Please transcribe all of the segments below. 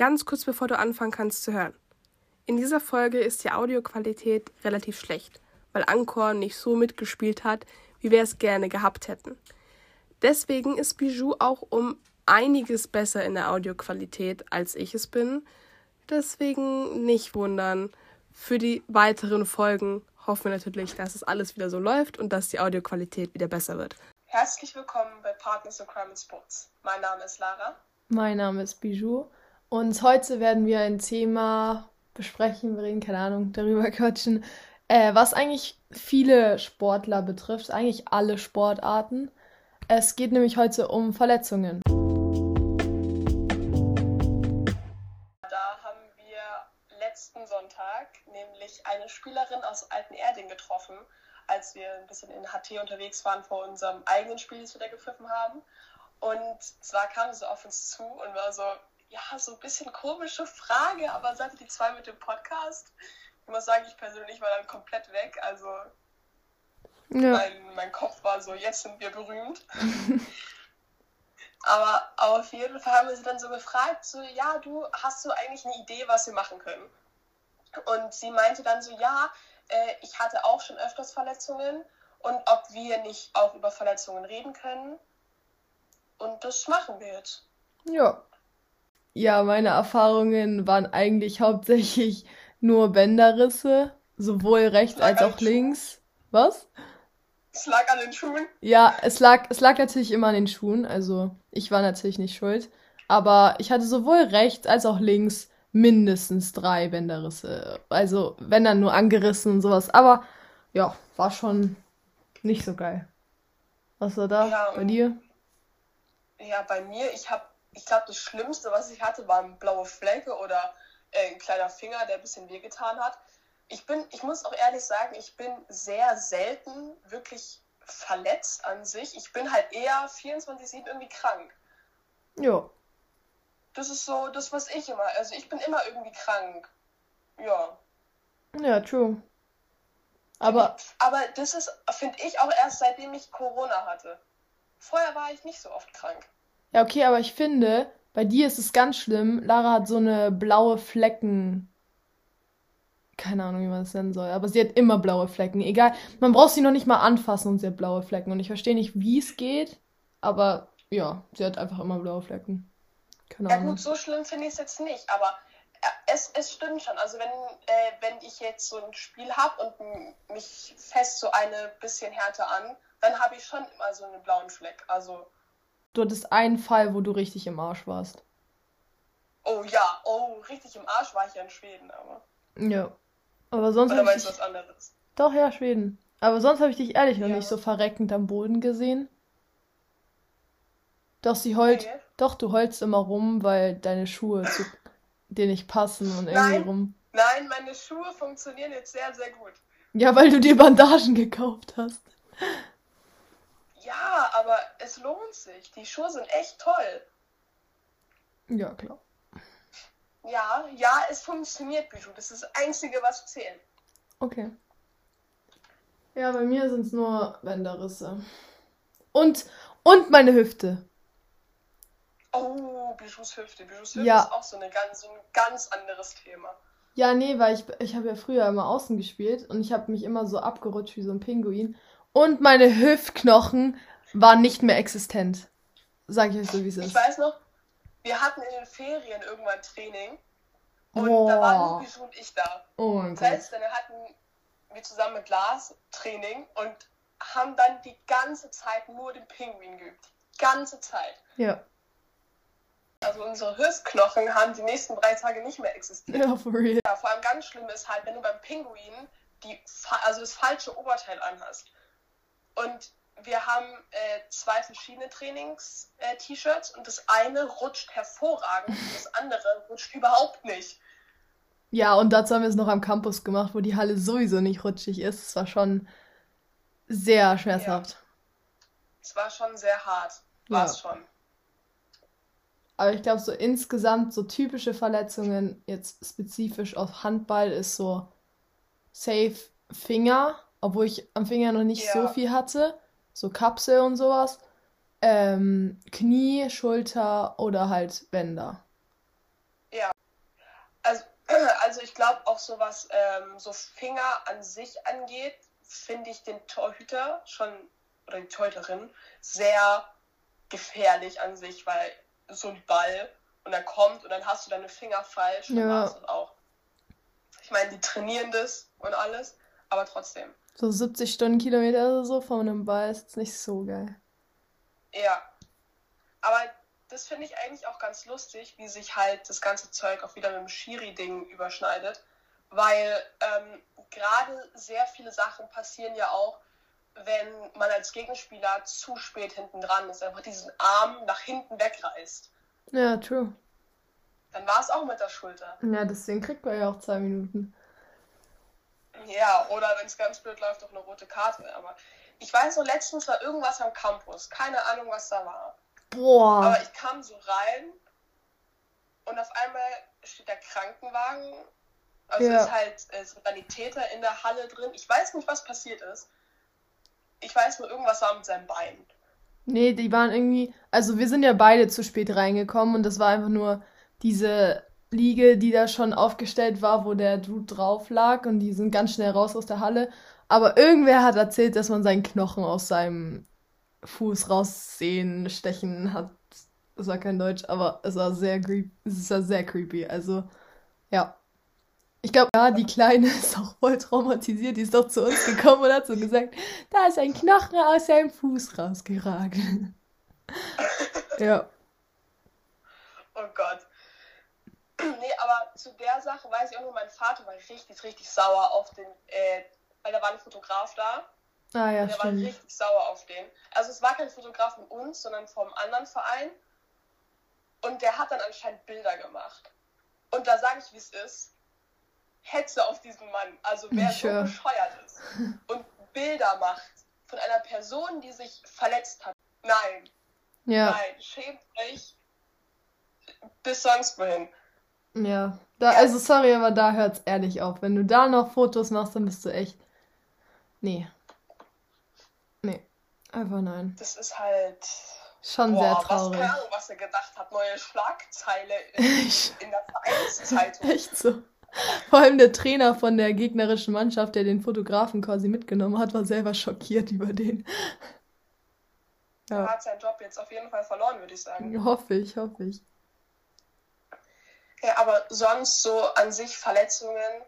Ganz kurz bevor du anfangen kannst zu hören. In dieser Folge ist die Audioqualität relativ schlecht, weil Anchor nicht so mitgespielt hat, wie wir es gerne gehabt hätten. Deswegen ist Bijou auch um einiges besser in der Audioqualität, als ich es bin. Deswegen nicht wundern. Für die weiteren Folgen hoffen wir natürlich, dass es alles wieder so läuft und dass die Audioqualität wieder besser wird. Herzlich willkommen bei Partners of Crime and Sports. Mein Name ist Lara. Mein Name ist Bijou. Und heute werden wir ein Thema besprechen, wir reden, keine Ahnung, darüber quatschen, äh, was eigentlich viele Sportler betrifft, eigentlich alle Sportarten. Es geht nämlich heute um Verletzungen. Da haben wir letzten Sonntag nämlich eine Spielerin aus Altenerding getroffen, als wir ein bisschen in HT unterwegs waren vor unserem eigenen Spiel, das wir da gepfiffen haben. Und zwar kam sie auf uns zu und war so, ja, so ein bisschen komische Frage, aber seit die zwei mit dem Podcast, ich muss sagen, ich persönlich war dann komplett weg. Also ja. mein, mein Kopf war so, jetzt sind wir berühmt. aber auf jeden Fall haben wir sie dann so gefragt, so, ja, du, hast du eigentlich eine Idee, was wir machen können? Und sie meinte dann so, ja, äh, ich hatte auch schon öfters Verletzungen und ob wir nicht auch über Verletzungen reden können. Und das machen wir jetzt. Ja. Ja, meine Erfahrungen waren eigentlich hauptsächlich nur Bänderrisse, sowohl rechts als auch links. Was? Es lag an den Schuhen. Ja, es lag, es lag natürlich immer an den Schuhen, also ich war natürlich nicht schuld. Aber ich hatte sowohl rechts als auch links mindestens drei Bänderrisse. Also, wenn dann nur angerissen und sowas. Aber ja, war schon nicht so geil. Was war da ja, bei dir? Ja, bei mir, ich habe, ich glaube, das Schlimmste, was ich hatte, waren blaue Flecke oder äh, ein kleiner Finger, der ein bisschen wehgetan hat. Ich bin, ich muss auch ehrlich sagen, ich bin sehr selten wirklich verletzt an sich. Ich bin halt eher 24-7 irgendwie krank. Ja. Das ist so das, was ich immer. Also ich bin immer irgendwie krank. Ja. Ja, true. Aber. Aber das ist, finde ich, auch erst seitdem ich Corona hatte. Vorher war ich nicht so oft krank. Ja, okay, aber ich finde, bei dir ist es ganz schlimm. Lara hat so eine blaue Flecken. Keine Ahnung, wie man das nennen soll. Aber sie hat immer blaue Flecken. Egal. Man braucht sie noch nicht mal anfassen und sie hat blaue Flecken. Und ich verstehe nicht, wie es geht. Aber ja, sie hat einfach immer blaue Flecken. Keine ja, gut, so schlimm finde ich es jetzt nicht, aber äh, es, es stimmt schon. Also, wenn, äh, wenn ich jetzt so ein Spiel habe und mich fest so eine bisschen härter an, dann habe ich schon immer so einen blauen Fleck. Also. Du hattest einen Fall, wo du richtig im Arsch warst. Oh ja, oh, richtig im Arsch war ich ja in Schweden, aber. Ja. Aber sonst. Oder meinst du was anderes? Doch, ja, Schweden. Aber sonst habe ich dich ehrlich noch ja. nicht so verreckend am Boden gesehen. Doch, sie heult. Okay. Doch, du heulst immer rum, weil deine Schuhe zu dir nicht passen und irgendwie nein, rum. Nein, meine Schuhe funktionieren jetzt sehr, sehr gut. Ja, weil du dir Bandagen gekauft hast. Ja, aber es lohnt sich. Die Schuhe sind echt toll. Ja, klar. Ja, ja, es funktioniert, Bijou. Das ist das Einzige, was zählt. Okay. Ja, bei mir sind es nur Bänderrisse. Und, und meine Hüfte. Oh, Bijous Hüfte. Bijous Hüfte ja. ist auch so, eine ganz, so ein ganz anderes Thema. Ja, nee, weil ich, ich habe ja früher immer außen gespielt und ich habe mich immer so abgerutscht wie so ein Pinguin. Und meine Hüftknochen waren nicht mehr existent. Sag ich euch so, wie es ist. Ich weiß noch, wir hatten in den Ferien irgendwann Training und oh. da waren Bijou und ich da. Oh mein das heißt, dann hatten wir zusammen mit Lars Training und haben dann die ganze Zeit nur den Pinguin geübt. Die ganze Zeit. Ja. Also unsere Hüftknochen haben die nächsten drei Tage nicht mehr existiert. Ja, for real. Ja, vor allem ganz schlimm ist halt, wenn du beim Pinguin die, also das falsche Oberteil anhast. Und wir haben äh, zwei verschiedene Trainings-T-Shirts äh, und das eine rutscht hervorragend und das andere rutscht überhaupt nicht. Ja, und dazu haben wir es noch am Campus gemacht, wo die Halle sowieso nicht rutschig ist. Es war schon sehr schmerzhaft. Ja. Es war schon sehr hart. War es ja. schon. Aber ich glaube, so insgesamt so typische Verletzungen, jetzt spezifisch auf Handball, ist so safe Finger, obwohl ich am Finger noch nicht ja. so viel hatte. So Kapsel und sowas. Ähm, Knie, Schulter oder halt Bänder. Ja, Also, also ich glaube auch so was ähm, so Finger an sich angeht, finde ich den Torhüter schon oder die Torhüterin sehr gefährlich an sich, weil so ein Ball und er kommt und dann hast du deine Finger falsch ja. und war's auch. Ich meine, die trainieren das und alles, aber trotzdem. So 70 Stundenkilometer oder so von einem Ball ist jetzt nicht so geil. Ja. Aber das finde ich eigentlich auch ganz lustig, wie sich halt das ganze Zeug auch wieder mit dem Schiri-Ding überschneidet. Weil ähm, gerade sehr viele Sachen passieren ja auch, wenn man als Gegenspieler zu spät hinten dran ist, einfach diesen Arm nach hinten wegreißt. Ja, true. Dann war es auch mit der Schulter. Ja, deswegen kriegt man ja auch zwei Minuten. Ja, oder wenn es ganz blöd läuft, auch eine rote Karte. Aber ich weiß nur, letztens war irgendwas am Campus. Keine Ahnung, was da war. Boah. Aber ich kam so rein und auf einmal steht der Krankenwagen. Also ja. ist halt äh, Sanitäter in der Halle drin. Ich weiß nicht, was passiert ist. Ich weiß nur, irgendwas war mit seinem Bein. Nee, die waren irgendwie. Also wir sind ja beide zu spät reingekommen und das war einfach nur diese Liege, die da schon aufgestellt war, wo der Dude drauf lag und die sind ganz schnell raus aus der Halle. Aber irgendwer hat erzählt, dass man seinen Knochen aus seinem Fuß raussehen, stechen hat. Das war kein Deutsch, aber es war sehr creepy. Es war sehr creepy. Also, ja. Ich glaube, ja, die Kleine ist auch voll traumatisiert. Die ist doch zu uns gekommen und hat so gesagt, da ist ein Knochen aus seinem Fuß rausgeragt. ja. Oh Gott. Nee, aber zu der Sache weiß ich auch nur, mein Vater war richtig, richtig sauer auf den, äh, weil da war ein Fotograf da. Ah ja, und der stimmt. war richtig sauer auf den. Also es war kein Fotograf von uns, sondern vom anderen Verein. Und der hat dann anscheinend Bilder gemacht. Und da sage ich, wie es ist. Hetze auf diesen Mann. Also wer sure. so bescheuert ist und Bilder macht von einer Person, die sich verletzt hat. Nein. Ja. Nein, schämt euch bis sonst wohin. Ja. Da. Also sorry, aber da hört es ehrlich auf. Wenn du da noch Fotos machst, dann bist du echt. Nee. Nee. Einfach nein. Das ist halt. Schon boah, sehr traurig. Was, keine Ahnung, was er gedacht hat. Neue Schlagzeile in, in der Vereinszeitung. Echt so. Vor allem der Trainer von der gegnerischen Mannschaft, der den Fotografen quasi mitgenommen hat, war selber schockiert über den. Ja. Er hat seinen Job jetzt auf jeden Fall verloren, würde ich sagen. Hoffe ich, hoffe ich. Ja, aber sonst so an sich Verletzungen.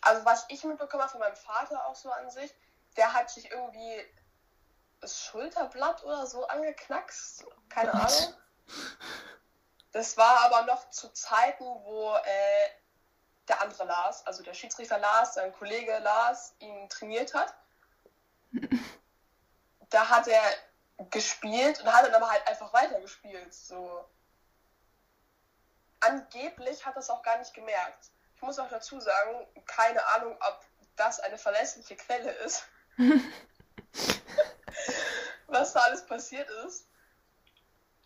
Also was ich mitbekommen habe von meinem Vater auch so an sich, der hat sich irgendwie das Schulterblatt oder so angeknackst. Keine Was? Ahnung. Das war aber noch zu Zeiten, wo äh, der andere Lars, also der Schiedsrichter Lars, sein Kollege Lars, ihn trainiert hat. da hat er gespielt und hat dann aber halt einfach weitergespielt. So. Angeblich hat er es auch gar nicht gemerkt. Ich muss auch dazu sagen, keine Ahnung, ob das eine verlässliche Quelle ist. was da alles passiert ist.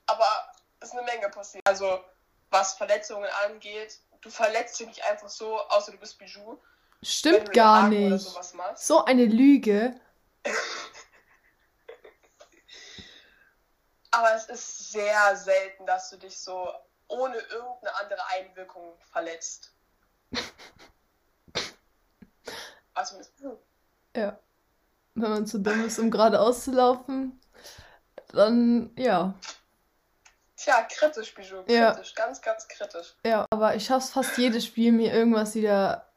Aber es ist eine Menge passiert. Also, was Verletzungen angeht, du verletzt dich nicht einfach so, außer du bist Bijou. Stimmt gar nicht. So eine Lüge. Aber es ist sehr selten, dass du dich so ohne irgendeine andere Einwirkung verletzt. also, ja. Wenn man zu dumm ist, um geradeaus zu laufen, dann ja. Tja, kritisch, Bijou. Kritisch, ja. ganz, ganz kritisch. Ja, aber ich schaff's fast jedes Spiel, mir irgendwas wieder.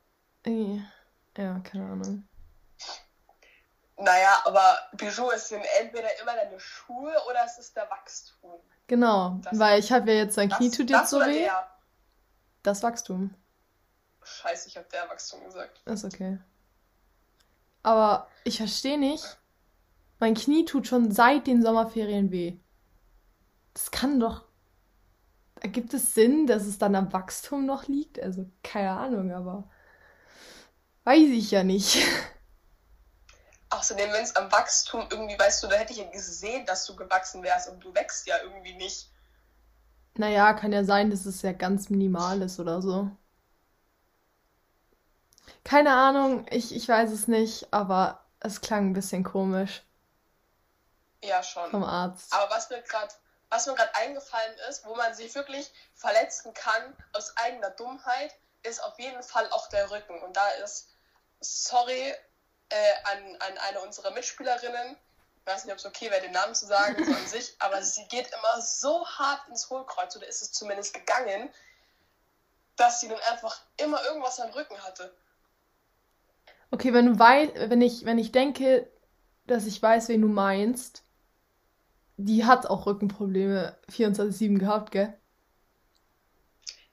Ja, keine Ahnung. Naja, aber Bijou ist entweder immer deine Schuhe oder es ist der Wachstum. Genau, das weil ich habe ja jetzt sein Knie tut jetzt so weh. Der? Das Wachstum. Scheiße, ich habe der Wachstum gesagt. Ist okay. Aber ich verstehe nicht. Mein Knie tut schon seit den Sommerferien weh. Das kann doch. Ergibt es Sinn, dass es dann am Wachstum noch liegt? Also, keine Ahnung, aber. Weiß ich ja nicht. Außerdem, wenn es am Wachstum irgendwie, weißt du, da hätte ich ja gesehen, dass du gewachsen wärst und du wächst ja irgendwie nicht. Naja, kann ja sein, dass es ja ganz minimal ist oder so. Keine Ahnung, ich, ich weiß es nicht, aber es klang ein bisschen komisch. Ja, schon. Vom Arzt. Aber was mir gerade was mir gerade eingefallen ist, wo man sich wirklich verletzen kann aus eigener Dummheit, ist auf jeden Fall auch der Rücken. Und da ist, sorry äh, an, an eine unserer Mitspielerinnen, ich weiß nicht, ob es okay wäre, den Namen zu sagen, so an sich, aber sie geht immer so hart ins Hohlkreuz, oder ist es zumindest gegangen, dass sie dann einfach immer irgendwas am Rücken hatte. Okay, wenn du wenn ich, wenn ich denke, dass ich weiß, wen du meinst, die hat auch Rückenprobleme 24-7 gehabt, gell?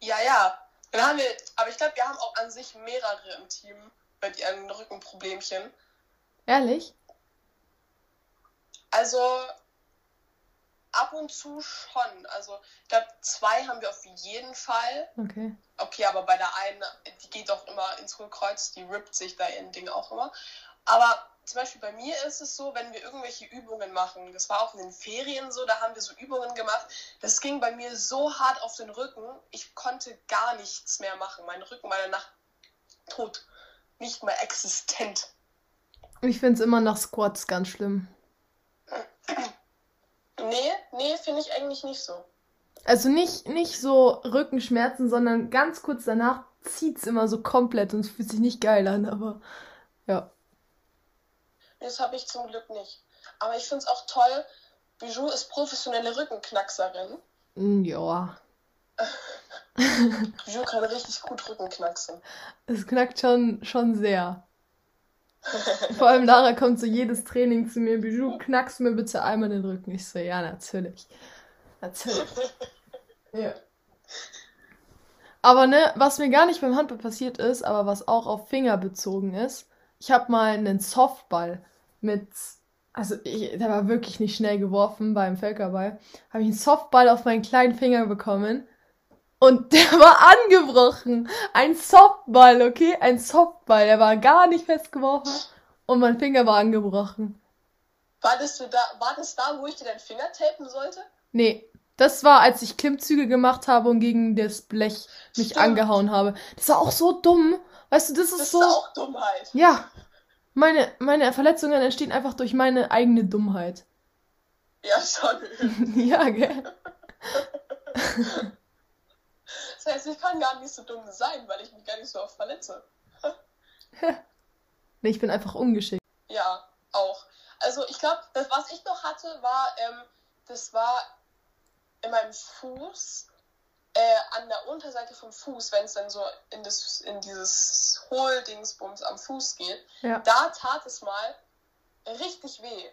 Ja, ja. Dann haben wir, aber ich glaube, wir haben auch an sich mehrere im Team mit ihren Rückenproblemchen. Ehrlich? Also ab und zu schon. Also ich glaube, zwei haben wir auf jeden Fall. Okay. Okay, aber bei der einen, die geht auch immer ins Hohlkreuz, die rippt sich da ihren Ding auch immer. Aber zum Beispiel bei mir ist es so, wenn wir irgendwelche Übungen machen, das war auch in den Ferien so, da haben wir so Übungen gemacht, das ging bei mir so hart auf den Rücken, ich konnte gar nichts mehr machen. Mein Rücken war danach tot, nicht mehr existent. Ich finde es immer nach Squats ganz schlimm. Nee, nee, finde ich eigentlich nicht so. Also nicht, nicht so Rückenschmerzen, sondern ganz kurz danach zieht es immer so komplett und es fühlt sich nicht geil an, aber ja. Das habe ich zum Glück nicht. Aber ich finde es auch toll, Bijou ist professionelle Rückenknackserin. Mm, Ja. Bijou kann richtig gut Rückenknacksen. Es knackt schon, schon sehr. Vor allem Lara kommt so jedes Training zu mir. Bijou, knackst mir bitte einmal den Rücken. Ich so, ja, natürlich. Natürlich. Ja. Aber ne, was mir gar nicht beim Handball passiert ist, aber was auch auf Finger bezogen ist, ich habe mal einen Softball mit, also ich, der war wirklich nicht schnell geworfen beim Völkerball, habe ich einen Softball auf meinen kleinen Finger bekommen und der war angebrochen. Ein Softball, okay? Ein Softball, der war gar nicht festgeworfen und mein Finger war angebrochen. War das, du da, war das da, wo ich dir deinen Finger tapen sollte? Nee, das war, als ich Klimmzüge gemacht habe und gegen das Blech mich Stimmt. angehauen habe. Das war auch so dumm. Weißt du, das ist Das so. ist auch Dummheit. Ja. Meine, meine Verletzungen entstehen einfach durch meine eigene Dummheit. Ja, schon. ja, gell? Das heißt, ich kann gar nicht so dumm sein, weil ich mich gar nicht so oft verletze. Nee, ich bin einfach ungeschickt. Ja, auch. Also ich glaube, das, was ich noch hatte, war, ähm, das war in meinem Fuß, äh, an der Unterseite vom Fuß, wenn es dann so in, das, in dieses Hohldingsbums am Fuß geht, Ja. da tat es mal richtig weh.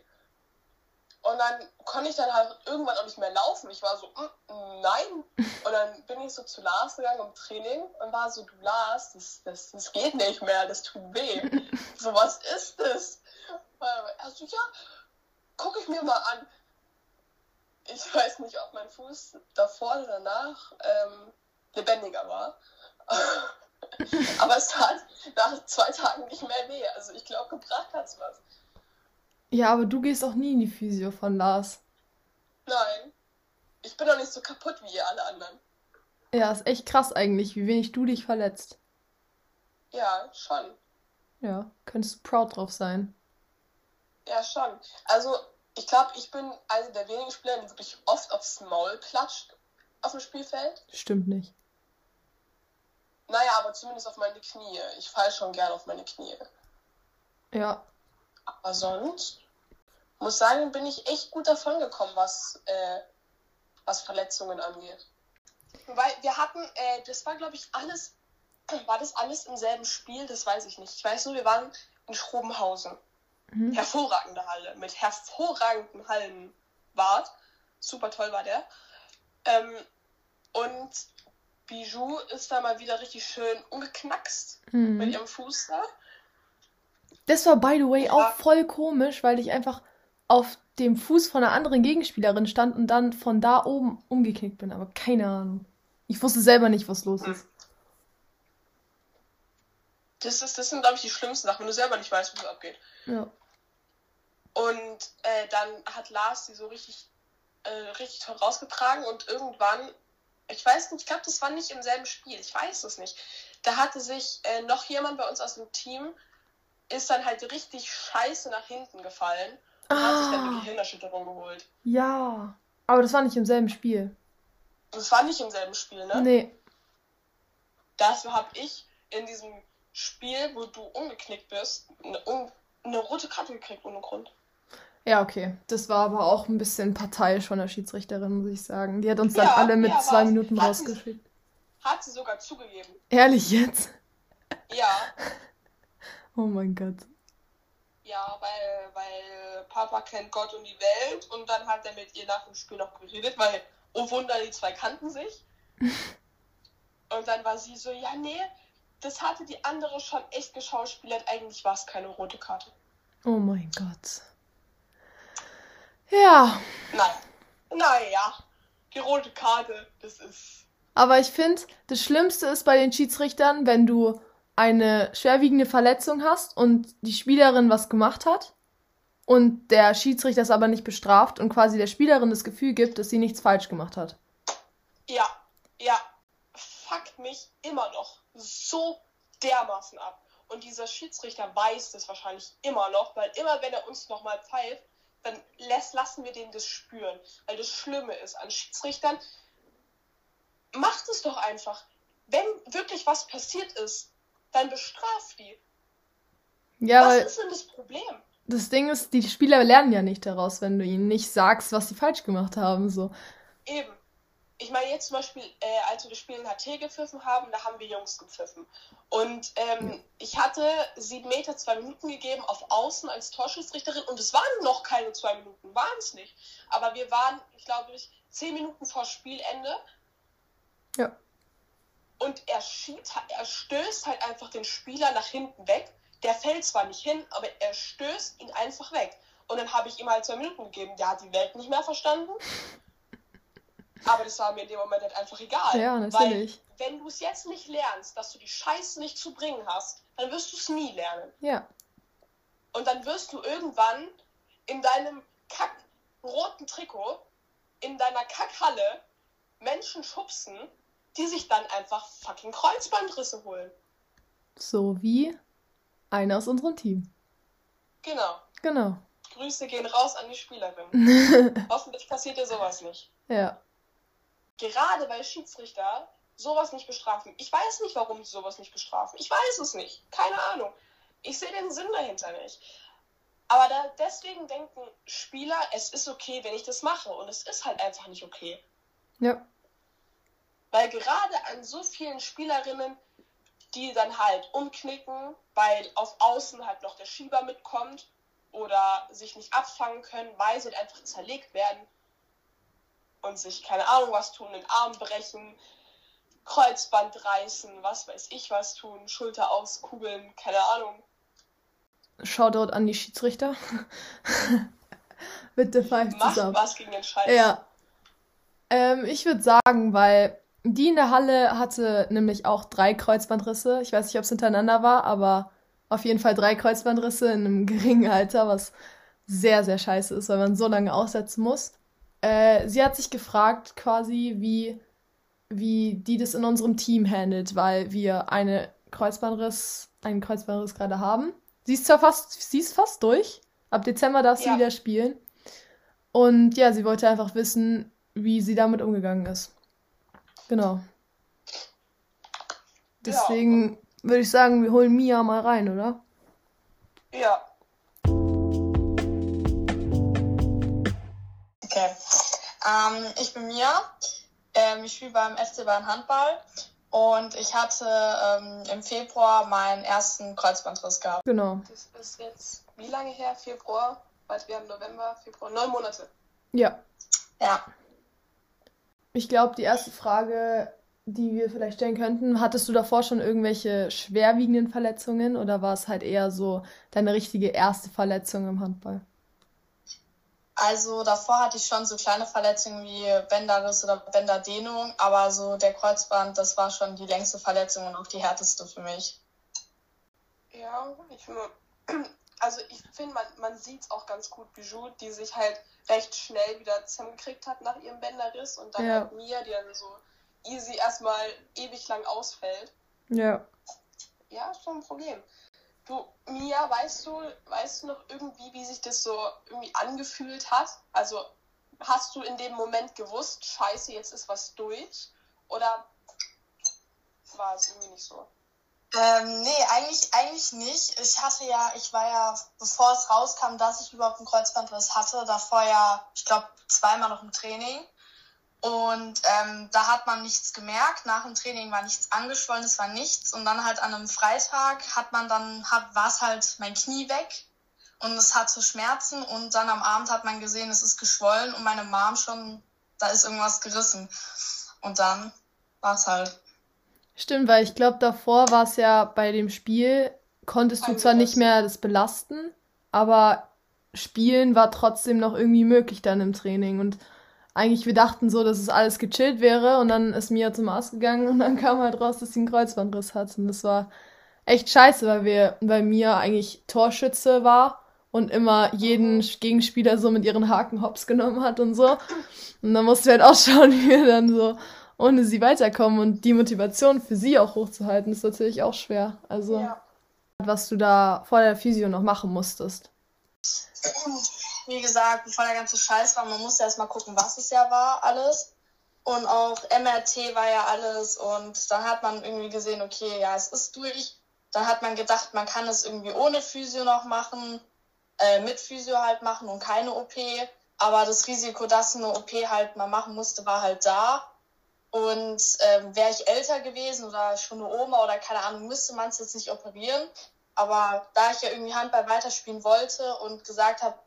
Und dann konnte ich dann halt irgendwann auch nicht mehr laufen. Ich war so, mm, nein. Und dann bin ich so zu Lars gegangen im Training und war so, du Lars, das, das, das geht nicht mehr, das tut weh. so, was ist das? Er so, ja, guck ich mir mal an. Ich weiß nicht, ob mein Fuß davor oder danach ähm, lebendiger war. Aber es tat nach zwei Tagen nicht mehr weh. Also ich glaube, gebracht hat's was. Ja, aber du gehst auch nie in die Physio von Lars. Nein. Ich bin doch nicht so kaputt wie ihr alle anderen. Ja, ist echt krass eigentlich, wie wenig du dich verletzt. Ja, schon. Ja, könntest du proud drauf sein. Ja, schon. Also, ich glaube, ich bin eine der wenigen Spieler, die wirklich oft aufs Maul klatscht auf dem Spielfeld. Stimmt nicht. Naja, aber zumindest auf meine Knie. Ich falle schon gern auf meine Knie. Ja, Aber sonst, muss sagen, bin ich echt gut davon gekommen, was, äh, was Verletzungen angeht. Weil wir hatten, äh, das war glaube ich alles, war das alles im selben Spiel? Das weiß ich nicht. Ich weiß nur, wir waren in Schrobenhausen. Mhm. Hervorragende Halle, mit hervorragendem Hallenwart. Super toll war der. Ähm, und Bijou ist da mal wieder richtig schön umgeknackst mit Mhm. ihrem Fuß da. Das war, by the way, Ja. auch voll komisch, weil ich einfach auf dem Fuß von einer anderen Gegenspielerin stand und dann von da oben umgeknickt bin. Aber keine Ahnung. Ich wusste selber nicht, was los ist. Das, ist, das sind, glaube ich, die schlimmsten Sachen, wenn du selber nicht weißt, was abgeht. Ja. Und äh, dann hat Lars die so richtig, äh, richtig toll rausgetragen und irgendwann, ich weiß nicht, ich glaube, das war nicht im selben Spiel, ich weiß es nicht. Da hatte sich äh, noch jemand bei uns aus dem Team, ist dann halt richtig scheiße nach hinten gefallen und hat sich dann eine Ah, Gehirnerschütterung geholt. ja. Aber das war nicht im selben Spiel. Das war nicht im selben Spiel, ne? Nee. Dafür habe ich in diesem Spiel, wo du umgeknickt bist, eine, eine rote Karte gekriegt ohne Grund. Ja, okay. Das war aber auch ein bisschen parteiisch von der Schiedsrichterin, muss ich sagen. Die hat uns dann ja, alle mit ja, zwei Minuten rausgeschickt. Hat sie sogar zugegeben. Ehrlich jetzt? Ja. oh mein Gott. Ja, weil, weil Papa kennt Gott und die Welt und dann hat er mit ihr nach dem Spiel noch geredet, weil, oh Wunder, die zwei kannten sich. und dann war sie so, ja, nee, das hatte die andere schon echt geschauspielert, eigentlich war es keine rote Karte. Oh mein Gott. Ja. Nein. Naja, die rote Karte, das ist aber ich finde, das Schlimmste ist bei den Schiedsrichtern, wenn du eine schwerwiegende Verletzung hast und die Spielerin was gemacht hat und der Schiedsrichter es aber nicht bestraft und quasi der Spielerin das Gefühl gibt, dass sie nichts falsch gemacht hat. Ja, ja, fuckt mich immer noch so dermaßen ab. Und dieser Schiedsrichter weiß das wahrscheinlich immer noch, weil immer wenn er uns nochmal pfeift, dann lassen wir den das spüren. Weil das Schlimme ist an Schiedsrichtern, macht es doch einfach. Wenn wirklich was passiert ist, dann bestraft die. Ja, was ist denn das Problem? Das Ding ist, die Spieler lernen ja nicht daraus, wenn du ihnen nicht sagst, was sie falsch gemacht haben. So. Eben. Ich meine, jetzt zum Beispiel, äh, als wir das Spiel in HT gepfiffen haben, da haben wir Jungs gepfiffen. Und ähm, ja. ich hatte sieben Meter zwei Minuten gegeben auf Außen als Torschiedsrichterin und es waren noch keine zwei Minuten, waren es nicht. Aber wir waren, ich glaube, zehn Minuten vor Spielende ja. Und er schiebt, er stößt halt einfach den Spieler nach hinten weg. Der fällt zwar nicht hin, aber er stößt ihn einfach weg. Und dann habe ich ihm halt zwei Minuten gegeben. Der hat die Welt nicht mehr verstanden. Aber das war mir in dem Moment halt einfach egal. Ja, natürlich. Weil, wenn du es jetzt nicht lernst, dass du die Scheiße nicht zu bringen hast, dann wirst du es nie lernen. Ja. Und dann wirst du irgendwann in deinem kack roten Trikot, in deiner Kackhalle Menschen schubsen, die sich dann einfach fucking Kreuzbandrisse holen. So wie einer aus unserem Team. Genau. Genau. Grüße gehen raus an die Spielerin. Hoffentlich passiert dir sowas nicht. Ja. Gerade weil Schiedsrichter sowas nicht bestrafen. Ich weiß nicht, warum sie sowas nicht bestrafen. Ich weiß es nicht. Keine Ahnung. Ich sehe den Sinn dahinter nicht. Aber da, deswegen denken Spieler, es ist okay, wenn ich das mache. Und es ist halt einfach nicht okay. Ja. Weil gerade an so vielen Spielerinnen, die dann halt umknicken, weil auf Außen halt noch der Schieber mitkommt oder sich nicht abfangen können, weil sie halt einfach zerlegt werden und sich keine Ahnung was tun, den Arm brechen, Kreuzband reißen, was weiß ich was tun, Schulter auskugeln, keine Ahnung. Shoutout an die Schiedsrichter. Bitte pfeift Macht was gegen den Scheiß. Ja. Ähm, ich würde sagen, weil die in der Halle hatte nämlich auch drei Kreuzbandrisse. Ich weiß nicht, ob es hintereinander war, aber auf jeden Fall drei Kreuzbandrisse in einem geringen Alter, was sehr, sehr scheiße ist, weil man so lange aussetzen muss. Äh, sie hat sich gefragt, quasi, wie, wie die das in unserem Team handelt, weil wir eine Kreuzbandriss, einen Kreuzbandriss gerade haben. Sie ist zwar fast, sie ist fast durch. Ab Dezember darf sie ja. wieder spielen. Und ja, sie wollte einfach wissen, wie sie damit umgegangen ist. Genau. Deswegen ja. würde ich sagen, wir holen Mia mal rein, oder? Ja. Okay. Ähm, ich bin Mia. Ähm, ich spiele beim FC Bayern Handball. Und ich hatte ähm, im Februar meinen ersten Kreuzbandriss gehabt. Genau. Das ist jetzt wie lange her? Februar? Weil wir haben November, Februar, neun Monate. Ja. Ja. Ich glaube, die erste Frage, die wir vielleicht stellen könnten, hattest du davor schon irgendwelche schwerwiegenden Verletzungen oder war es halt eher so deine richtige erste Verletzung im Handball? Also davor hatte ich schon so kleine Verletzungen wie Bänderriss oder Bänderdehnung, aber so der Kreuzband, das war schon die längste Verletzung und auch die härteste für mich. Ja, ich finde, also ich finde, man, man sieht es auch ganz gut, Bijou, die sich halt recht schnell wieder zusammengekriegt hat nach ihrem Bänderriss und dann ja. halt Mia, die dann so easy erstmal ewig lang ausfällt. Ja. Ja, ist schon ein Problem. Du, Mia, weißt du, weißt du noch irgendwie, wie sich das so irgendwie angefühlt hat? Also hast du in dem Moment gewusst, scheiße, jetzt ist was durch? Oder war es irgendwie nicht so? Ähm, nee, eigentlich, eigentlich nicht. Ich hatte ja, ich war ja, bevor es rauskam, dass ich überhaupt einen Kreuzbandriss hatte, davor ja, ich glaube, zweimal noch im Training. Und ähm, da hat man nichts gemerkt. Nach dem Training war nichts angeschwollen, es war nichts. Und dann halt an einem Freitag hat man dann, hat, war es halt mein Knie weg und es hatte Schmerzen. Und dann am Abend hat man gesehen, es ist geschwollen und meine Mom schon, da ist irgendwas gerissen. Und dann war es halt. Stimmt, weil ich glaube, davor war es ja bei dem Spiel, konntest du zwar nicht mehr das belasten, aber spielen war trotzdem noch irgendwie möglich dann im Training. Und eigentlich, wir dachten so, dass es alles gechillt wäre und dann ist Mia zum Arzt gegangen und dann kam halt raus, dass sie einen Kreuzbandriss hat. Und das war echt scheiße, weil wir, weil Mia eigentlich Torschütze war und immer jeden Gegenspieler so mit ihren Haken hops genommen hat und so. Und dann mussten wir halt auch schauen, wie wir dann so ohne sie weiterkommen und die Motivation für sie auch hochzuhalten, ist natürlich auch schwer. Also, ja. was du da vor der Physio noch machen musstest. Wie gesagt, bevor der ganze Scheiß war, man musste erstmal gucken, was es ja war, alles. Und auch MRT war ja alles. Und dann hat man irgendwie gesehen, okay, ja, es ist durch. Dann hat man gedacht, man kann es irgendwie ohne Physio noch machen, äh, mit Physio halt machen und keine OP. Aber das Risiko, dass eine OP halt mal machen musste, war halt da. Und ähm, wäre ich älter gewesen oder schon eine Oma oder keine Ahnung, müsste man es jetzt nicht operieren. Aber da ich ja irgendwie Handball weiterspielen wollte und gesagt habe,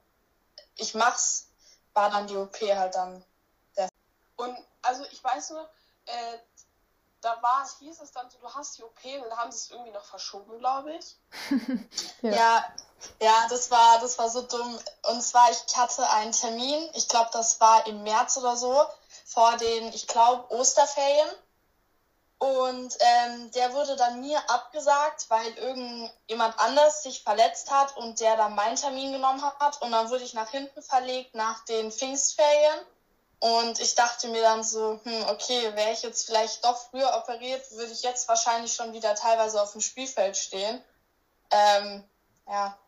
ich mach's, war dann die OP halt dann der. Und also ich weiß nur, äh, da war, hieß es dann so, du hast die OP und dann haben sie es irgendwie noch verschoben, glaube ich. ja. ja. ja, das war, das war so dumm. Und zwar, ich hatte einen Termin, ich glaube, das war im März oder so vor den, ich glaube, Osterferien. Und ähm, der wurde dann mir abgesagt, weil irgendjemand anders sich verletzt hat und der dann meinen Termin genommen hat. Und dann wurde ich nach hinten verlegt nach den Pfingstferien. Und ich dachte mir dann so, hm, okay, wäre ich jetzt vielleicht doch früher operiert, würde ich jetzt wahrscheinlich schon wieder teilweise auf dem Spielfeld stehen. Ähm, ja.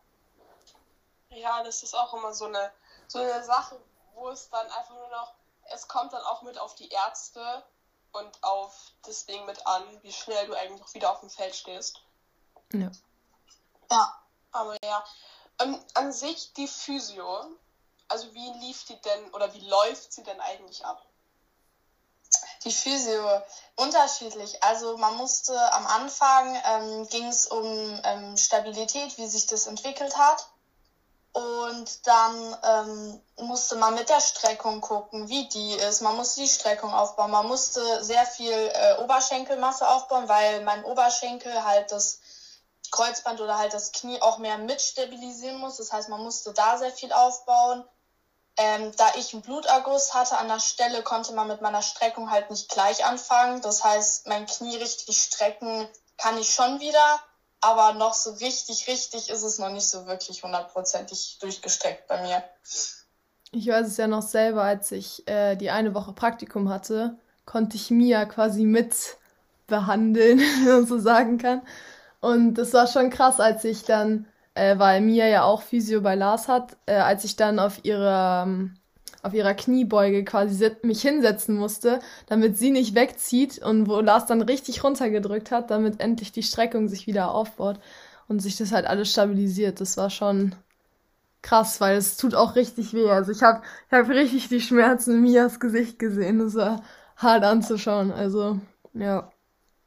Ja, das ist auch immer so eine, so eine Sache, wo es dann einfach nur noch es kommt dann auch mit auf die Ärzte und auf das Ding mit an, wie schnell du eigentlich auch wieder auf dem Feld stehst. Ja. Ja. Aber ja. Ähm, an sich die Physio, also wie lief die denn oder wie läuft sie denn eigentlich ab? Die Physio, unterschiedlich. Also man musste am Anfang ähm, ging es um ähm, Stabilität, wie sich das entwickelt hat. Und dann ähm, musste man mit der Streckung gucken, wie die ist. Man musste die Streckung aufbauen. Man musste sehr viel äh, Oberschenkelmasse aufbauen, weil mein Oberschenkel halt das Kreuzband oder halt das Knie auch mehr mitstabilisieren muss. Das heißt, man musste da sehr viel aufbauen. Ähm, da ich einen Bluterguss hatte an der Stelle, konnte man mit meiner Streckung halt nicht gleich anfangen. Das heißt, mein Knie richtig strecken kann ich schon wieder, aber noch so richtig, richtig ist es noch nicht so wirklich hundertprozentig durchgestreckt bei mir. Ich weiß es ja noch selber, als ich äh, die eine Woche Praktikum hatte, konnte ich Mia quasi mit behandeln, wenn man so sagen kann. Und das war schon krass, als ich dann, äh, weil Mia ja auch Physio bei Lars hat, äh, als ich dann auf ihrer ähm, auf ihrer Kniebeuge quasi mich hinsetzen musste, damit sie nicht wegzieht und wo Lars dann richtig runtergedrückt hat, damit endlich die Streckung sich wieder aufbaut und sich das halt alles stabilisiert. Das war schon krass, weil es tut auch richtig weh. Also ich habe ich hab richtig die Schmerzen in Mias Gesicht gesehen. Das war hart anzuschauen. Also, ja.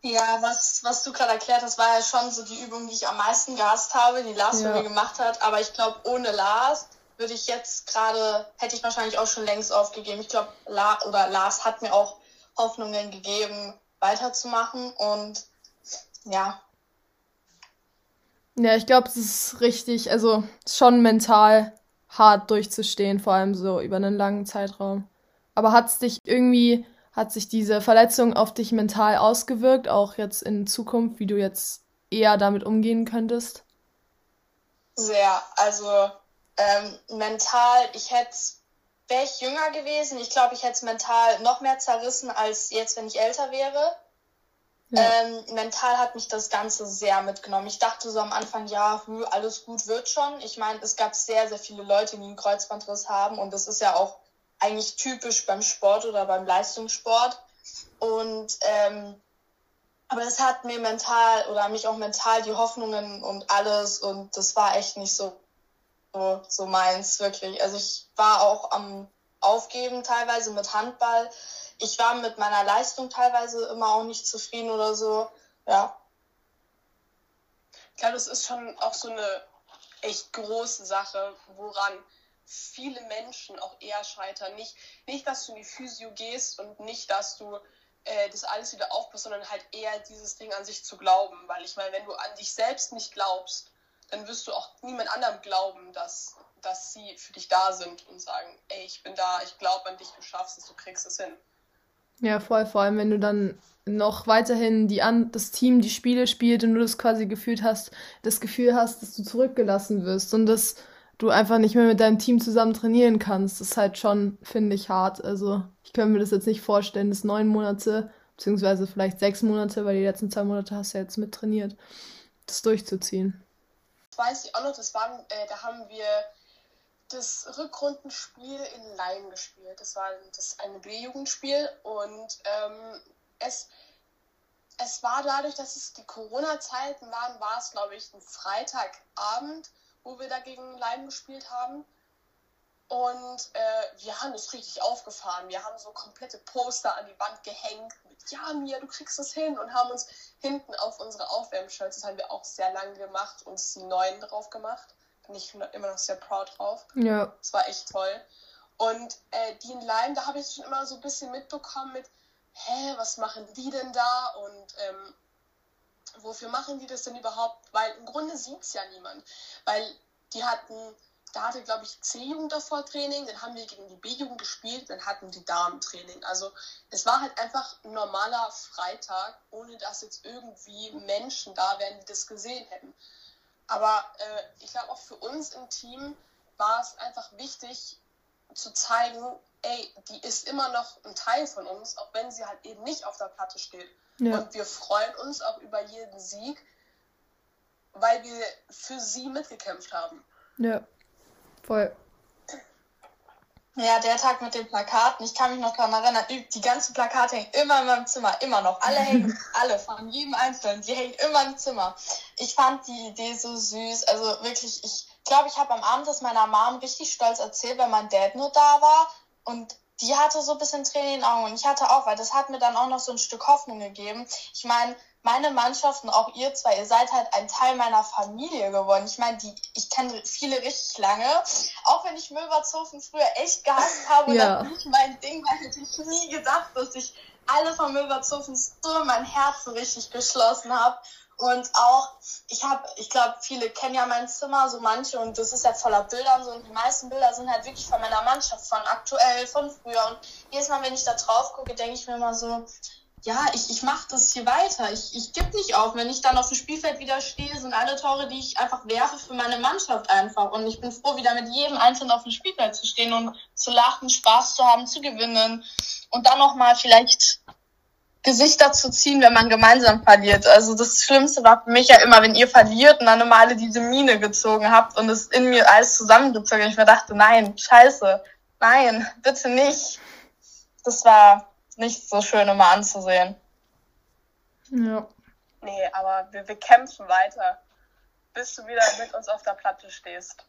Ja, was, was du gerade erklärt hast, war ja schon so die Übung, die ich am meisten gehasst habe, die Lars ja. für mich gemacht hat. Aber ich glaube, ohne Lars würde ich jetzt gerade, hätte ich wahrscheinlich auch schon längst aufgegeben. Ich glaube, La oder Lars hat mir auch Hoffnungen gegeben, weiterzumachen und ja. Ja, ich glaube, es ist richtig, also schon mental hart durchzustehen, vor allem so über einen langen Zeitraum. Aber hat es dich irgendwie, hat sich diese Verletzung auf dich mental ausgewirkt, auch jetzt in Zukunft, wie du jetzt eher damit umgehen könntest? Sehr, also ähm, mental, ich hätte, wäre ich jünger gewesen, ich glaube, ich hätte es mental noch mehr zerrissen als jetzt, wenn ich älter wäre. Ja. Ähm, mental hat mich das Ganze sehr mitgenommen. Ich dachte so am Anfang, ja, alles gut wird schon. Ich meine, es gab sehr, sehr viele Leute, die einen Kreuzbandriss haben und das ist ja auch eigentlich typisch beim Sport oder beim Leistungssport. Und ähm, aber es hat mir mental oder mich auch mental die Hoffnungen und alles und das war echt nicht so so, so meins wirklich. Also ich war auch am Aufgeben teilweise mit Handball. Ich war mit meiner Leistung teilweise immer auch nicht zufrieden oder so. Ja. Ich das ist schon auch so eine echt große Sache, woran viele Menschen auch eher scheitern. Nicht, nicht dass du in die Physio gehst und nicht, dass du äh, das alles wieder aufbaust, sondern halt eher dieses Ding an sich zu glauben. Weil ich meine, wenn du an dich selbst nicht glaubst, dann wirst du auch niemand anderem glauben, dass, dass sie für dich da sind und sagen, ey, ich bin da, ich glaube an dich, du schaffst es, du kriegst es hin. Ja, voll, vor allem wenn du dann noch weiterhin die an das Team die Spiele spielt und du das quasi gefühlt hast, das Gefühl hast, dass du zurückgelassen wirst und dass du einfach nicht mehr mit deinem Team zusammen trainieren kannst. Das ist halt schon, finde ich, hart. Also ich könnte mir das jetzt nicht vorstellen, dass neun Monate, beziehungsweise vielleicht sechs Monate, weil die letzten zwei Monate hast du ja jetzt mit trainiert, das durchzuziehen. Weiß ich auch noch, das waren, äh, da haben wir das Rückrundenspiel in Leim gespielt. Das war das eine B-Jugendspiel und ähm, es, es war dadurch, dass es die Corona-Zeiten waren, war es, glaube ich, ein Freitagabend, wo wir dagegen Leim gespielt haben. Und äh, wir haben das richtig aufgefahren. Wir haben so komplette Poster an die Wand gehängt Ja, Mia, du kriegst das hin und haben uns hinten auf unsere Aufwärmshirts, das haben wir auch sehr lange gemacht, uns die neuen drauf gemacht bin ich immer noch sehr proud drauf. Ja. Das war echt toll. Und äh, die in Leim, da habe ich schon immer so ein bisschen mitbekommen mit, hä, was machen die denn da und ähm, wofür machen die das denn überhaupt? Weil im Grunde sieht es ja niemand. Weil die hatten, da hatte, glaube ich, C-Jugend davor Training, dann haben wir gegen die B-Jugend gespielt, dann hatten die Damen Training. Also es war halt einfach ein normaler Freitag, ohne dass jetzt irgendwie Menschen da wären, die das gesehen hätten. Aber äh, ich glaube auch für uns im Team war es einfach wichtig zu zeigen, ey, die ist immer noch ein Teil von uns, auch wenn sie halt eben nicht auf der Platte steht. Ja. Und wir freuen uns auch über jeden Sieg, weil wir für sie mitgekämpft haben. Ja, voll. Ja, der Tag mit den Plakaten, ich kann mich noch daran erinnern, die ganzen Plakate hängen immer in meinem Zimmer, immer noch. Alle hängen, alle, von jedem Einzelnen, die hängen immer im Zimmer. Ich fand die Idee so süß, also wirklich, ich glaube, ich habe am Abend das meiner Mom richtig stolz erzählt, weil mein Dad nur da war und die hatte so ein bisschen Tränen in den Augen und ich hatte auch, weil das hat mir dann auch noch so ein Stück Hoffnung gegeben. Ich meine, meine Mannschaft und auch ihr zwei, ihr seid halt ein Teil meiner Familie geworden. Ich meine, die, ich kenne viele richtig lange. Auch wenn ich Möbertshofen früher echt gehasst habe ja. und das nicht mein Ding war, hätte ich nie gedacht, dass ich alle von Möbertshofen so in mein Herz so richtig geschlossen habe. Und auch, ich habe, ich glaube, viele kennen ja mein Zimmer, so manche, und das ist ja voller Bildern so, und die meisten Bilder sind halt wirklich von meiner Mannschaft, von aktuell, von früher. Und jedes Mal, wenn ich da drauf gucke, denke ich mir immer so, ja, ich, ich mache das hier weiter. Ich, ich gebe nicht auf. Wenn ich dann auf dem Spielfeld wieder stehe, sind alle Tore, die ich einfach werfe für meine Mannschaft einfach. Und ich bin froh, wieder mit jedem Einzelnen auf dem Spielfeld zu stehen und zu lachen, Spaß zu haben, zu gewinnen. Und dann nochmal vielleicht Gesichter zu ziehen, wenn man gemeinsam verliert. Also das Schlimmste war für mich ja immer, wenn ihr verliert und dann immer alle diese Mine gezogen habt und es in mir alles zusammengezogen. Ich mir dachte, nein, scheiße, nein, bitte nicht. Das war nicht so schön immer anzusehen. Ja. Nee, aber wir, wir kämpfen weiter, bis du wieder mit uns auf der Platte stehst.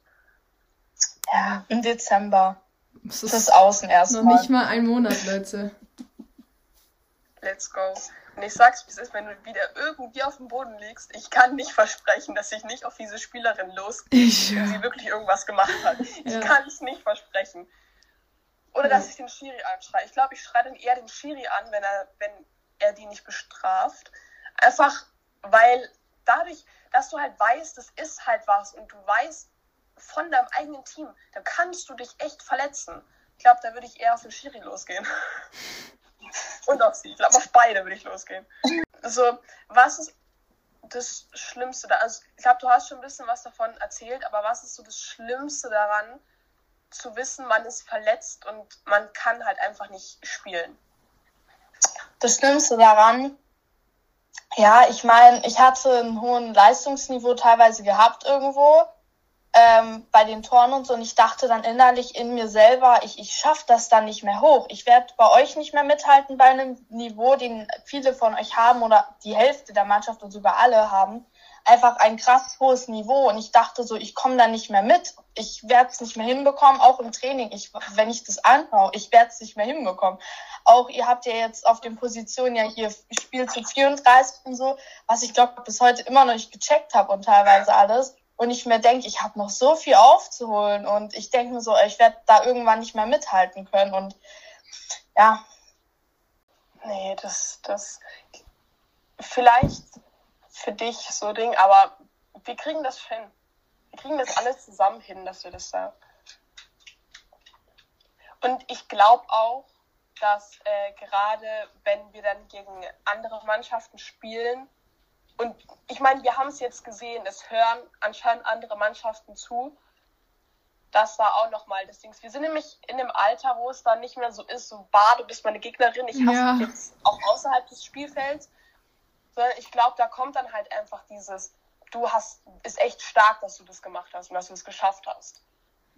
Ja, im Dezember. Das ist das Außen erstmal. Noch nicht mal ein Monat, Leute. Let's go. Und ich sag's, wie es ist, wenn du wieder irgendwie auf dem Boden liegst, ich kann nicht versprechen, dass ich nicht auf diese Spielerin losgehe, wenn sie wirklich irgendwas gemacht hat. Ich ja. kann es nicht versprechen. Oder dass ich den Schiri anschreie. Ich glaube, ich schreie dann eher den Schiri an, wenn er, wenn er die nicht bestraft. Einfach, weil dadurch, dass du halt weißt, das ist halt was und du weißt von deinem eigenen Team, dann kannst du dich echt verletzen. Ich glaube, da würde ich eher auf den Schiri losgehen. und auf sie. Ich glaube, auf beide würde ich losgehen. So, was ist das Schlimmste da? Also, ich glaube, du hast schon ein bisschen was davon erzählt, aber was ist so das Schlimmste daran, zu wissen, man ist verletzt und man kann halt einfach nicht spielen. Das Schlimmste daran, ja, ich meine, ich hatte einen hohen Leistungsniveau teilweise gehabt irgendwo. ähm, bei den Toren und so. Und ich dachte dann innerlich in mir selber, ich, ich schaffe das dann nicht mehr hoch. Ich werde bei euch nicht mehr mithalten bei einem Niveau, den viele von euch haben oder die Hälfte der Mannschaft und sogar alle haben. Einfach ein krass hohes Niveau. Und ich dachte so, ich komme da nicht mehr mit. Ich werde es nicht mehr hinbekommen, auch im Training. Ich, wenn ich das anschaue, ich werde es nicht mehr hinbekommen. Auch ihr habt ja jetzt auf den Positionen ja hier Spiel zu 34 und so, was ich glaube bis heute immer noch nicht gecheckt habe und teilweise alles und ich mir denke, ich habe noch so viel aufzuholen und ich denke mir so, ich werde da irgendwann nicht mehr mithalten können und ja. Nee, das, das vielleicht für dich so Ding, aber wir kriegen das hin. Wir kriegen das alles zusammen hin, dass wir das da. Und ich glaube auch, dass äh, gerade wenn wir dann gegen andere Mannschaften spielen, und ich meine, wir haben es jetzt gesehen, es hören anscheinend andere Mannschaften zu. Das war auch nochmal das Ding. Wir sind nämlich in einem Alter, wo es dann nicht mehr so ist, so, bah, du bist meine Gegnerin, ich hasse ja. jetzt auch außerhalb des Spielfelds. Sondern ich glaube, da kommt dann halt einfach dieses, du hast, ist echt stark, dass du das gemacht hast und dass du es geschafft hast.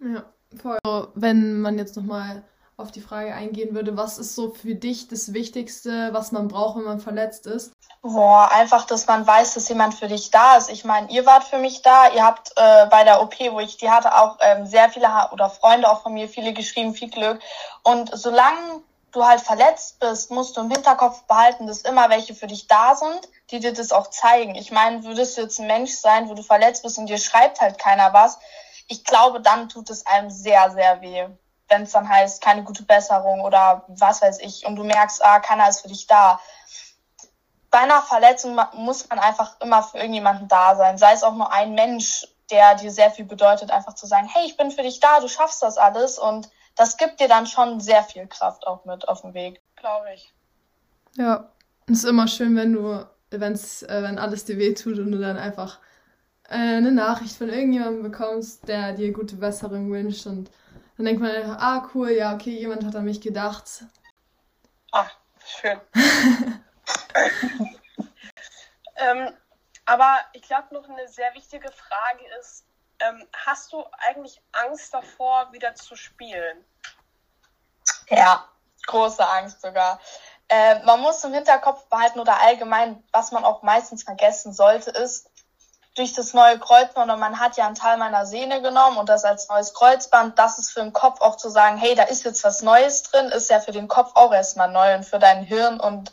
Ja, voll. Wenn man jetzt nochmal auf die Frage eingehen würde, was ist so für dich das Wichtigste, was man braucht, wenn man verletzt ist? Boah, einfach, dass man weiß, dass jemand für dich da ist. Ich meine, ihr wart für mich da. Ihr habt äh, bei der OP, wo ich die hatte, auch ähm, sehr viele oder Freunde auch von mir, viele geschrieben, viel Glück. Und solange du halt verletzt bist, musst du im Hinterkopf behalten, dass immer welche für dich da sind, die dir das auch zeigen. Ich meine, würdest du jetzt ein Mensch sein, wo du verletzt bist und dir schreibt halt keiner was, ich glaube, dann tut es einem sehr, sehr weh wenn es dann heißt, keine gute Besserung oder was weiß ich, und du merkst, ah, keiner ist für dich da. Bei einer Verletzung muss man einfach immer für irgendjemanden da sein, sei es auch nur ein Mensch, der dir sehr viel bedeutet, einfach zu sagen, hey, ich bin für dich da, du schaffst das alles und das gibt dir dann schon sehr viel Kraft auch mit auf dem Weg. Glaube ich. Ja, es ist immer schön, wenn du, wenn's, äh, wenn alles dir weh tut und du dann einfach äh, eine Nachricht von irgendjemandem bekommst, der dir gute Besserung wünscht und dann denkt man, ah, cool, ja, okay, jemand hat an mich gedacht. Ah, schön. ähm, aber ich glaube, noch eine sehr wichtige Frage ist, ähm, hast du eigentlich Angst davor, wieder zu spielen? Ja, große Angst sogar. Äh, man muss im Hinterkopf behalten oder allgemein, was man auch meistens vergessen sollte, ist, durch das neue Kreuzband und man hat ja einen Teil meiner Sehne genommen und das als neues Kreuzband, das ist für den Kopf auch zu sagen, hey, da ist jetzt was Neues drin, ist ja für den Kopf auch erstmal neu und für dein Hirn und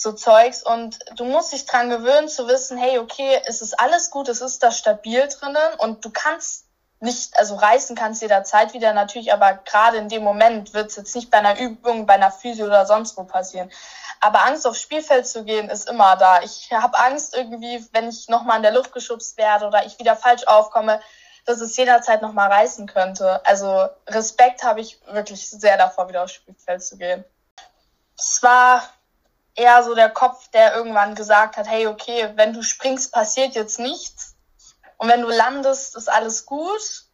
so Zeugs und du musst dich dran gewöhnen zu wissen, hey, okay, es ist alles gut, es ist da stabil drinnen und du kannst nicht, also reißen kannst jederzeit wieder natürlich, aber gerade in dem Moment wird es jetzt nicht bei einer Übung, bei einer Physio oder sonst wo passieren. Aber Angst aufs Spielfeld zu gehen ist immer da. Ich habe Angst irgendwie, wenn ich nochmal in der Luft geschubst werde oder ich wieder falsch aufkomme, dass es jederzeit nochmal reißen könnte. Also Respekt habe ich wirklich sehr davor, wieder aufs Spielfeld zu gehen. Es war eher so der Kopf, der irgendwann gesagt hat, hey, okay, wenn du springst, passiert jetzt nichts. Und wenn du landest, ist alles gut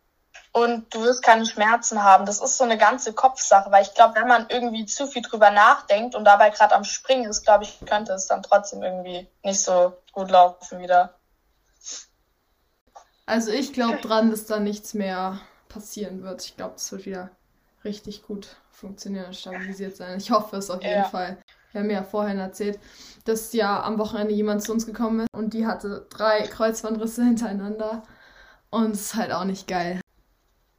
und du wirst keine Schmerzen haben. Das ist so eine ganze Kopfsache, weil ich glaube, wenn man irgendwie zu viel drüber nachdenkt und dabei gerade am Springen ist, glaube ich, könnte es dann trotzdem irgendwie nicht so gut laufen wieder. Also ich glaube dran, dass da nichts mehr passieren wird. Ich glaube, es wird wieder richtig gut funktionieren und stabilisiert sein. Ich hoffe es auf jeden ja. Fall. Wir haben ja vorhin erzählt, dass ja am Wochenende jemand zu uns gekommen ist und die hatte drei Kreuzbandrisse hintereinander. Und es ist halt auch nicht geil.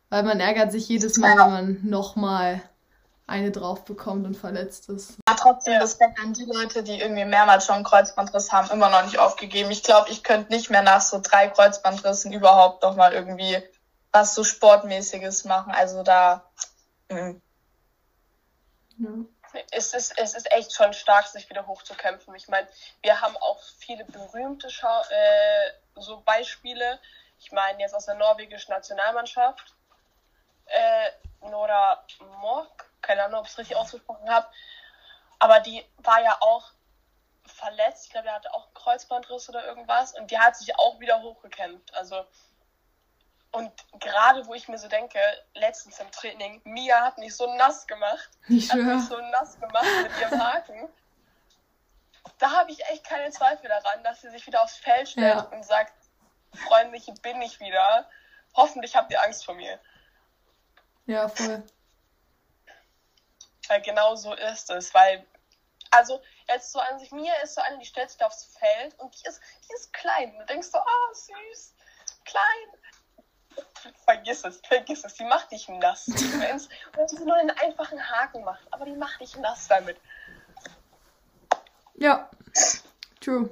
Weil man ärgert sich jedes Mal, wenn man nochmal eine drauf bekommt und verletzt ist. Ja, trotzdem Respekt an die Leute, die irgendwie mehrmals schon einen Kreuzbandriss haben, immer noch nicht aufgegeben. Ich glaube, ich könnte nicht mehr nach so drei Kreuzbandrissen überhaupt nochmal irgendwie was so Sportmäßiges machen. Also da. Mh. Es, ist, es ist echt schon stark, sich wieder hochzukämpfen. Ich meine, wir haben auch viele berühmte Schau äh, so Beispiele. Ich meine, jetzt aus der norwegischen Nationalmannschaft äh, Nora Mock, keine Ahnung, ob ich es richtig ausgesprochen habe, aber die war ja auch verletzt. Ich glaube, der hatte auch einen Kreuzbandriss oder irgendwas und die hat sich auch wieder hochgekämpft. Also und gerade wo ich mir so denke, letztens im Training, Mia hat mich so nass gemacht. Ich hat mich so nass gemacht mit ihrem Haken. Da habe ich echt keine Zweifel daran, dass sie sich wieder aufs Feld stellt ja. und sagt, freundlich bin ich wieder hoffentlich habt ihr Angst vor mir. Ja, voll. Weil genau so ist es, weil, also jetzt so an sich, Mia ist so eine, die stellt sich aufs Feld und die ist, die ist klein. Du denkst so, oh, süß, klein. Vergiss es, vergiss es, die macht dich nass. Wenn sie nur einen einfachen Haken macht, aber die macht dich nass damit. Ja, true.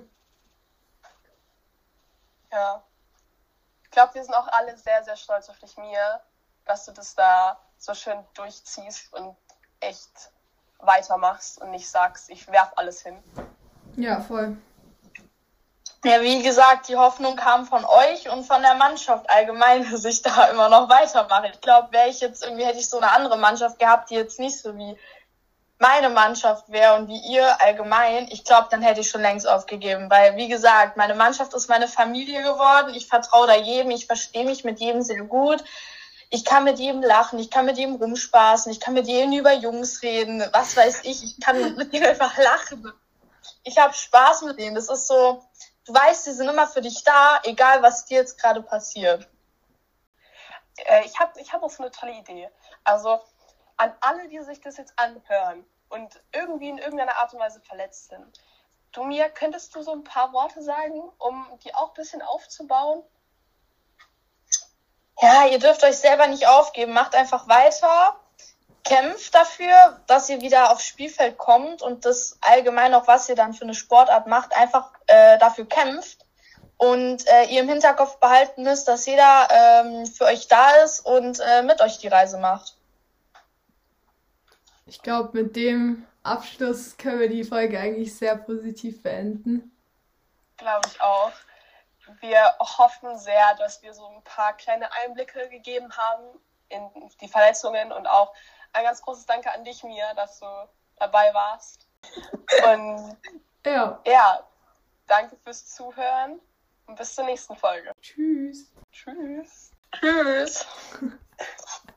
Ja. Ich glaube, wir sind auch alle sehr, sehr stolz auf dich, Mia, dass du das da so schön durchziehst und echt weitermachst und nicht sagst, ich werf alles hin. Ja, voll. Ja, wie gesagt, die Hoffnung kam von euch und von der Mannschaft allgemein, dass ich da immer noch weitermache. Ich glaube, wäre ich jetzt irgendwie, hätte ich so eine andere Mannschaft gehabt, die jetzt nicht so wie meine Mannschaft wäre und wie ihr allgemein, ich glaube, dann hätte ich schon längst aufgegeben. Weil, wie gesagt, meine Mannschaft ist meine Familie geworden. Ich vertraue da jedem, ich verstehe mich mit jedem sehr gut. Ich kann mit jedem lachen, ich kann mit jedem rumspaßen, ich kann mit jedem über Jungs reden, was weiß ich, ich kann mit denen einfach lachen. Ich habe Spaß mit denen. Das ist so, du weißt, sie sind immer für dich da, egal was dir jetzt gerade passiert. Äh, ich habe ich hab auch so eine tolle Idee. Also an alle, die sich das jetzt anhören und irgendwie in irgendeiner Art und Weise verletzt sind. Du mir, könntest du so ein paar Worte sagen, um die auch ein bisschen aufzubauen? Ja, ihr dürft euch selber nicht aufgeben. Macht einfach weiter. Kämpft dafür, dass ihr wieder aufs Spielfeld kommt und das allgemein auch, was ihr dann für eine Sportart macht, einfach äh, dafür kämpft. Und äh, ihr im Hinterkopf behalten müsst, dass jeder ähm, für euch da ist und äh, mit euch die Reise macht. Ich glaube, mit dem Abschluss können wir die Folge eigentlich sehr positiv beenden. Glaube ich auch. Wir hoffen sehr, dass wir so ein paar kleine Einblicke gegeben haben in die Verletzungen und auch ein ganz großes Danke an dich, Mia, dass du dabei warst. Und ja, ja danke fürs Zuhören und bis zur nächsten Folge. tschüss. Tschüss. Tschüss.